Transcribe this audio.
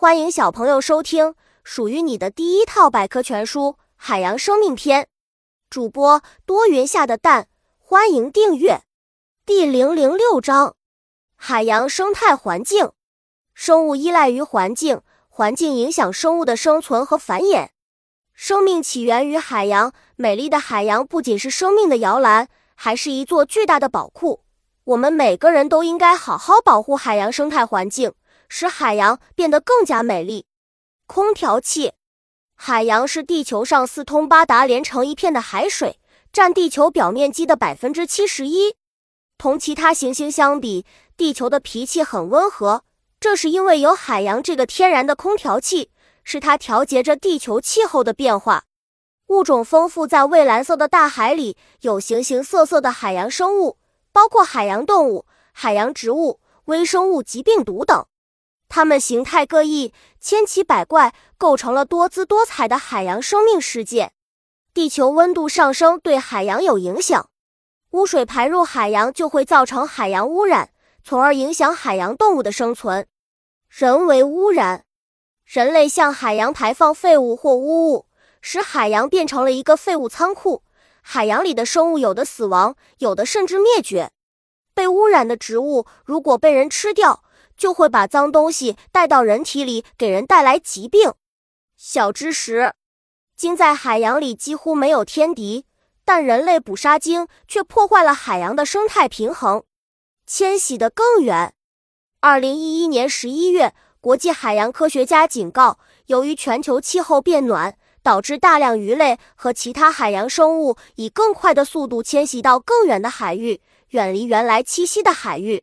欢迎小朋友收听属于你的第一套百科全书《海洋生命篇》。主播多云下的蛋，欢迎订阅。第零零六章：海洋生态环境。生物依赖于环境，环境影响生物的生存和繁衍。生命起源于海洋，美丽的海洋不仅是生命的摇篮，还是一座巨大的宝库。我们每个人都应该好好保护海洋生态环境。使海洋变得更加美丽。空调器，海洋是地球上四通八达、连成一片的海水，占地球表面积的百分之七十一。同其他行星相比，地球的脾气很温和，这是因为有海洋这个天然的空调器，是它调节着地球气候的变化。物种丰富，在蔚蓝色的大海里，有形形色色的海洋生物，包括海洋动物、海洋植物、微生物及病毒等。它们形态各异，千奇百怪，构成了多姿多彩的海洋生命世界。地球温度上升对海洋有影响，污水排入海洋就会造成海洋污染，从而影响海洋动物的生存。人为污染，人类向海洋排放废物或污物，使海洋变成了一个废物仓库。海洋里的生物有的死亡，有的甚至灭绝。被污染的植物如果被人吃掉，就会把脏东西带到人体里，给人带来疾病。小知识：鲸在海洋里几乎没有天敌，但人类捕杀鲸却破坏了海洋的生态平衡，迁徙的更远。二零一一年十一月，国际海洋科学家警告，由于全球气候变暖，导致大量鱼类和其他海洋生物以更快的速度迁徙到更远的海域，远离原来栖息的海域。